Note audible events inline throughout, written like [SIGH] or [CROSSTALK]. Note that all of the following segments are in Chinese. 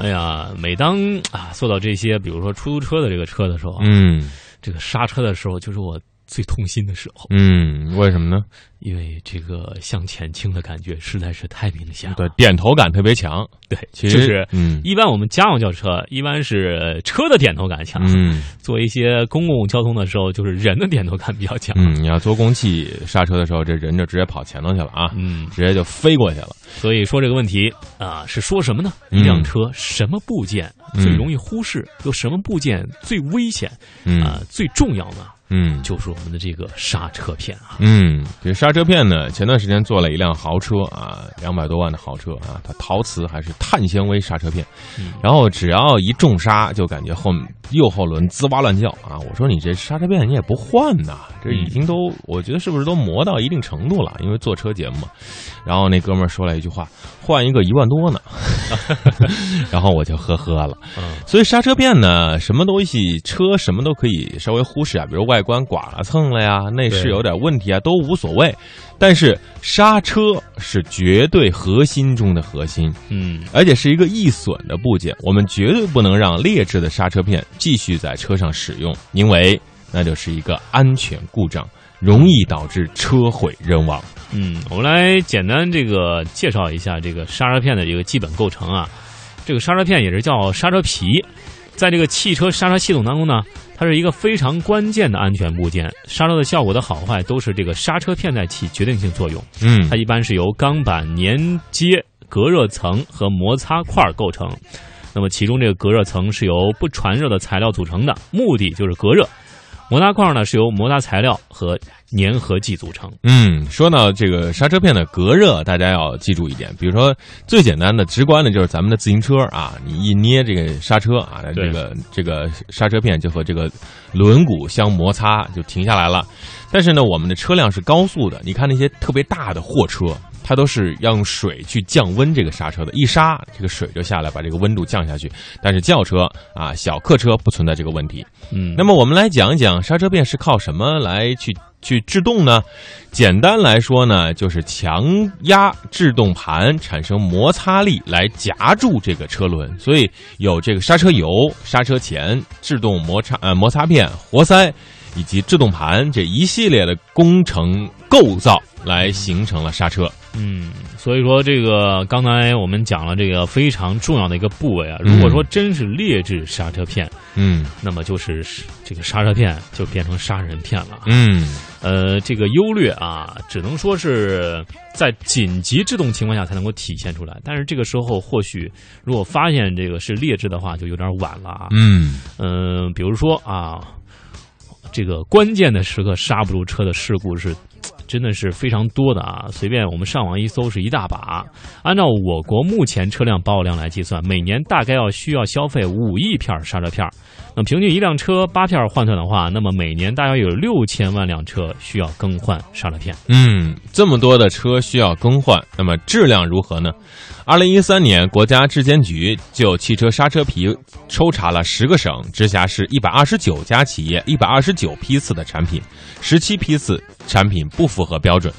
哎呀，每当啊坐到这些，比如说出租车的这个车的时候啊，嗯。这个刹车的时候，就是我最痛心的时候，嗯，为什么呢？因为这个向前倾的感觉实在是太明显了。对，点头感特别强。对，其实就是嗯一般我们家用轿车一般是车的点头感强，嗯做一些公共交通的时候，就是人的点头感比较强。嗯，你要做公汽刹车的时候，这人就直接跑前头去了啊，嗯，直接就飞过去了。所以说这个问题啊，是说什么呢？嗯一辆车什么部件嗯最容易忽视？有什么部件最危险？嗯啊，最重要呢？嗯就是我们的这个刹车片啊。嗯，这刹车片呢，前段时间做了一辆豪车啊，两百多万的豪车啊，它陶瓷还是碳纤维刹车片，嗯然后只要一重刹，就感觉后右后轮滋哇乱叫啊！我说你这刹车片你也不换呐，这已经都我觉得是不是都磨到一定程度了？因为做车节目嘛。然后那哥们儿说了一句话：“换一个一万多呢。[LAUGHS] ”然后我就呵呵了。嗯所以刹车片呢，什么东西车什么都可以稍微忽视啊，比如外观剐了蹭了呀，内饰有点问题啊，都无所谓。但是刹车是绝对核心中的核心，嗯而且是一个易损的部件，我们绝对不能让劣质的刹车片继续在车上使用，因为那就是一个安全故障，容易导致车毁人亡。嗯，我们来简单这个介绍一下这个刹车片的这个基本构成啊。这个刹车片也是叫刹车皮，在这个汽车刹车系统当中呢，它是一个非常关键的安全部件。刹车的效果的好坏都是这个刹车片在起决定性作用。嗯它一般是由钢板粘接隔热层和摩擦块构成。那么其中这个隔热层是由不传热的材料组成的，目的就是隔热。摩擦块呢是由摩擦材料和粘合剂组成。嗯，说到这个刹车片的隔热，大家要记住一点，比如说最简单的、直观的，就是咱们的自行车啊，你一捏这个刹车啊，这个这个刹车片就和这个轮毂相摩擦，就停下来了。但是呢，我们的车辆是高速的，你看那些特别大的货车，它都是要用水去降温这个刹车的，一刹这个水就下来，把这个温度降下去。但是轿车啊、小客车不存在这个问题。嗯，那么我们来讲一讲刹车片是靠什么来去去制动呢？简单来说呢，就是强压制动盘产生摩擦力来夹住这个车轮，所以有这个刹车油、刹车钳、制动摩擦呃摩擦片、活塞以及制动盘这一系列的工程构造来形成了刹车。嗯，所以说这个刚才我们讲了这个非常重要的一个部位啊，如果说真是劣质刹车片，嗯那么就是这个刹车片就变成杀人片了。嗯呃，这个优劣啊，只能说是在紧急制动情况下才能够体现出来。但是这个时候，或许如果发现这个是劣质的话，就有点晚了啊。嗯嗯、比如说啊，这个关键的时刻刹不住车的事故是。真的是非常多的啊！随便我们上网一搜是一大把。按照我国目前车辆保有量来计算，每年大概要需要消费五亿片刹车片儿。那平均一辆车八片换算的话，那么每年大约有六千万辆车需要更换刹车片。嗯，这么多的车需要更换，那么质量如何呢？二零一三年，国家质监局就汽车刹车皮抽查了十个省、直辖市一百二十九家企业一百二十九批次的产品，十七批次产品不符合标准，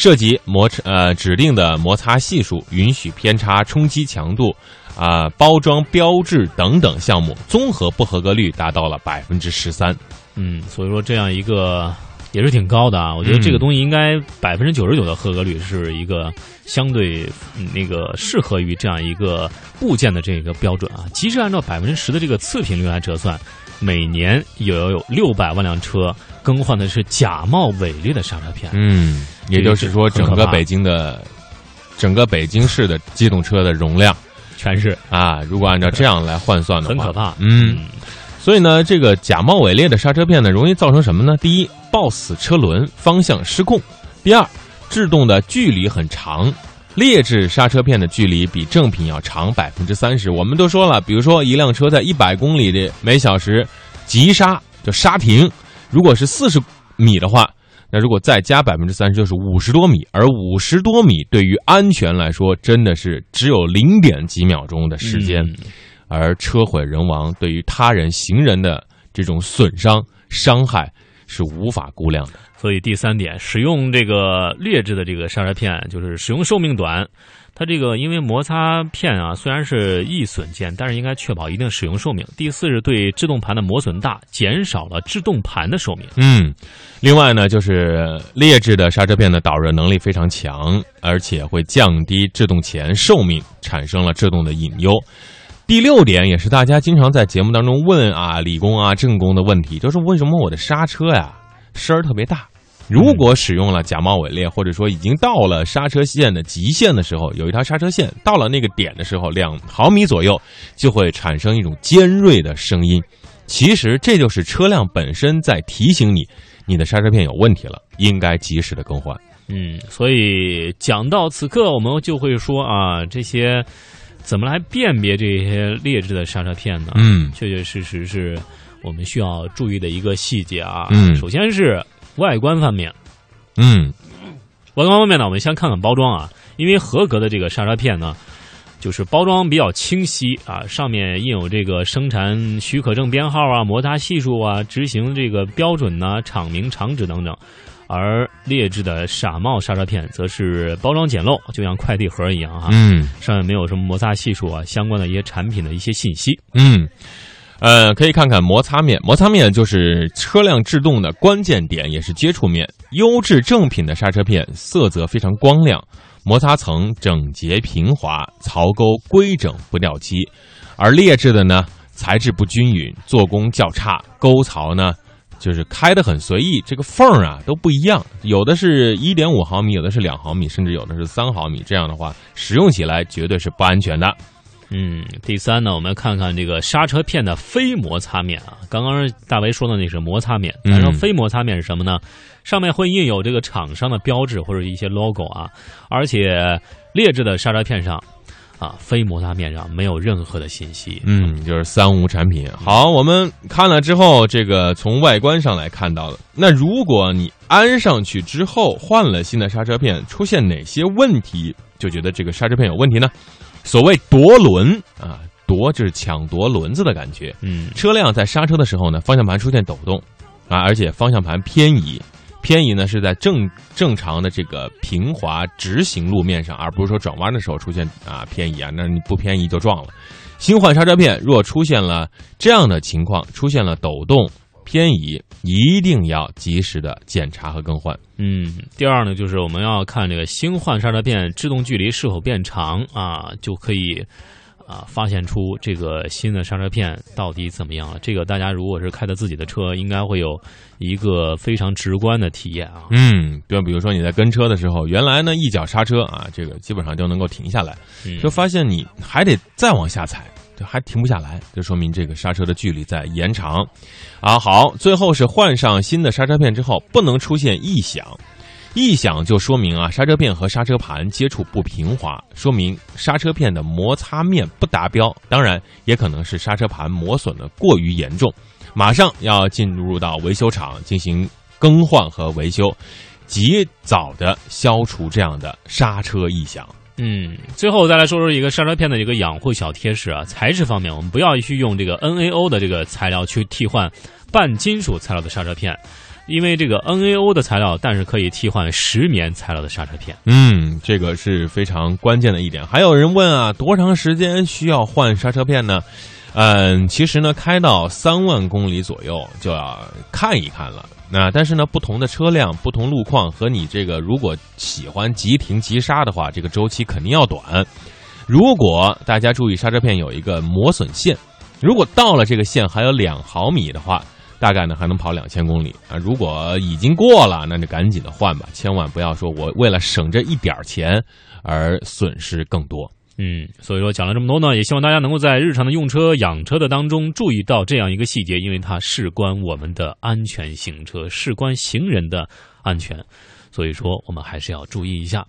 涉及摩擦呃指定的摩擦系数、允许偏差、冲击强度。啊、包装标志等等项目综合不合格率达到了百分之十三。嗯，所以说这样一个也是挺高的啊。我觉得这个东西应该百分之九十九的合格率是一个相对嗯那个适合于这样一个部件的这个标准啊。即使按照百分之十的这个次品率来折算，每年也要有六百万辆车更换的是假冒伪劣的刹车片。嗯，也就是说，整个北京的整个北京市的机动车的容量全是啊，如果按照这样来换算的话，很可怕。嗯，所以呢，这个假冒伪劣的刹车片呢，容易造成什么呢？第一，抱死车轮，方向失控；第二，制动的距离很长。劣质刹车片的距离比正品要长百分之三十。我们都说了，比如说一辆车在一百公里的每小时急刹就刹停，如果是四十米的话，那如果再加百分之三十，就是五十多米。而五十多米对于安全来说，真的是只有零点几秒钟的时间。嗯而车毁人亡对于他人行人的这种损伤伤害是无法估量的。所以第三点，使用这个劣质的这个刹车片，就是使用寿命短。它这个因为摩擦片啊，虽然是易损件，但是应该确保一定使用寿命。第四是对制动盘的磨损大，减少了制动盘的寿命。嗯，另外呢，就是劣质的刹车片的导热能力非常强，而且会降低制动前寿命，产生了制动的隐忧。第六点也是大家经常在节目当中问啊，理工啊、正工的问题，就是为什么我的刹车呀声儿特别大？如果使用了假冒伪劣，或者说已经到了刹车线的极限的时候，有一条刹车线到了那个点的时候，两毫米左右就会产生一种尖锐的声音。其实这就是车辆本身在提醒你，你的刹车片有问题了，应该及时的更换。嗯，所以讲到此刻，我们就会说啊，这些怎么来辨别这些劣质的刹车片呢？嗯，确确实实是我们需要注意的一个细节啊。嗯，首先是。外观方面，嗯，外观方面呢，我们先看看包装啊。因为合格的这个刹车片呢，就是包装比较清晰啊，上面印有这个生产许可证编号啊、摩擦系数啊、执行这个标准呐、厂名、厂址等等。而劣质的傻帽刹车片则是包装简陋，就像快递盒一样哈，嗯，上面没有什么摩擦系数啊，相关的一些产品的一些信息，嗯。呃，可以看看摩擦面，摩擦面就是车辆制动的关键点，也是接触面。优质正品的刹车片色泽非常光亮，摩擦层整洁平滑，槽沟规整不掉漆；而劣质的呢，材质不均匀，做工较差，沟槽呢就是开的很随意，这个缝儿啊都不一样，有的是一点五毫米，有的是两毫米，甚至有的是三毫米。这样的话，使用起来绝对是不安全的。嗯，第三呢，我们看看这个刹车片的非摩擦面啊。刚刚大为说的那是摩擦面，咱说非摩擦面是什么呢？上面会印有这个厂商的标志或者一些 logo 啊，而且劣质的刹车片上啊，非摩擦面上没有任何的信息。嗯，就是三无产品。好，我们看了之后，这个从外观上来看到了。那如果你安上去之后换了新的刹车片，出现哪些问题，就觉得这个刹车片有问题呢？所谓夺轮啊，夺就是抢夺轮子的感觉。嗯，车辆在刹车的时候呢，方向盘出现抖动啊，而且方向盘偏移，偏移呢是在正正常的这个平滑直行路面上，而不是说转弯的时候出现啊偏移啊，那你不偏移就撞了。新换刹车片若出现了这样的情况，出现了抖动。偏移一定要及时的检查和更换。嗯，第二呢，就是我们要看这个新换刹车片制动距离是否变长啊，就可以啊发现出这个新的刹车片到底怎么样了。这个大家如果是开的自己的车，应该会有一个非常直观的体验啊。嗯，对比如说你在跟车的时候，原来呢一脚刹车啊，这个基本上就能够停下来，就发现你还得再往下踩。还停不下来，就说明这个刹车的距离在延长，啊，好，最后是换上新的刹车片之后，不能出现异响，异响就说明啊，刹车片和刹车盘接触不平滑，说明刹车片的摩擦面不达标，当然也可能是刹车盘磨损的过于严重，马上要进入到维修厂进行更换和维修，及早的消除这样的刹车异响。嗯，最后再来说说一个刹车片的一个养护小贴士啊。材质方面，我们不要去用这个 NAO 的这个材料去替换半金属材料的刹车片，因为这个 NAO 的材料，但是可以替换石棉材料的刹车片。嗯，这个是非常关键的一点。还有人问啊，多长时间需要换刹车片呢？嗯，其实呢，开到三万公里左右就要看一看了。那但是呢，不同的车辆、不同路况和你这个，如果喜欢急停急刹的话，这个周期肯定要短。如果大家注意刹车片有一个磨损线，如果到了这个线还有两毫米的话，大概呢还能跑两千公里啊。如果已经过了，那就赶紧的换吧，千万不要说我为了省这一点钱而损失更多。嗯，所以说讲了这么多呢，也希望大家能够在日常的用车、养车的当中注意到这样一个细节，因为它事关我们的安全行车，事关行人的安全，所以说我们还是要注意一下。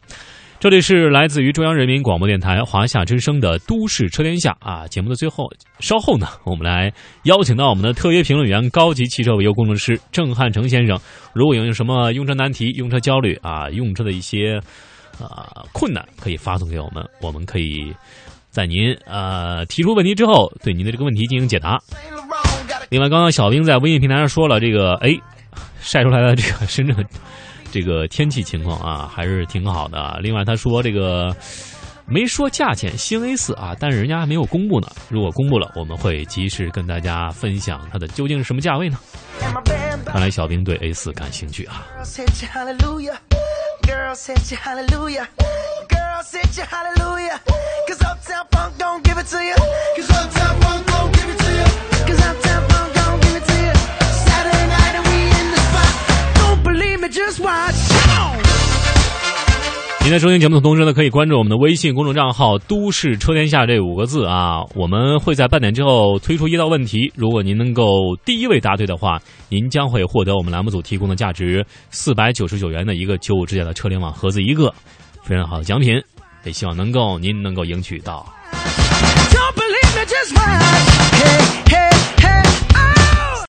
这里是来自于中央人民广播电台华夏之声的《都市车天下》啊，节目的最后，稍后呢，我们来邀请到我们的特约评论员、高级汽车维修工程师郑汉成先生，如果有什么用车难题、用车焦虑啊、用车的一些。啊，困难可以发送给我们，我们可以在您呃提出问题之后，对您的这个问题进行解答。另外，刚刚小兵在微信平台上说了，这个哎，晒出来的这个 [LAUGHS] 深圳 [LAUGHS] 这个天气情况啊，还是挺好的。另外他说这个没说价钱，新 A 四啊，但是人家还没有公布呢。如果公布了，我们会及时跟大家分享它的究竟是什么价位呢？看来小兵对 A 四感兴趣啊。您在收听节目的同时呢，可以关注我们的微信公众账号“都市车天下”这五个字啊。我们会在半点之后推出一道问题，如果您能够第一位答对的话，您将会获得我们栏目组提供的价值四百九十九元的一个九五之家的车联网盒子一个，非常好的奖品，也希望能够您能够赢取到。Don't believe me, just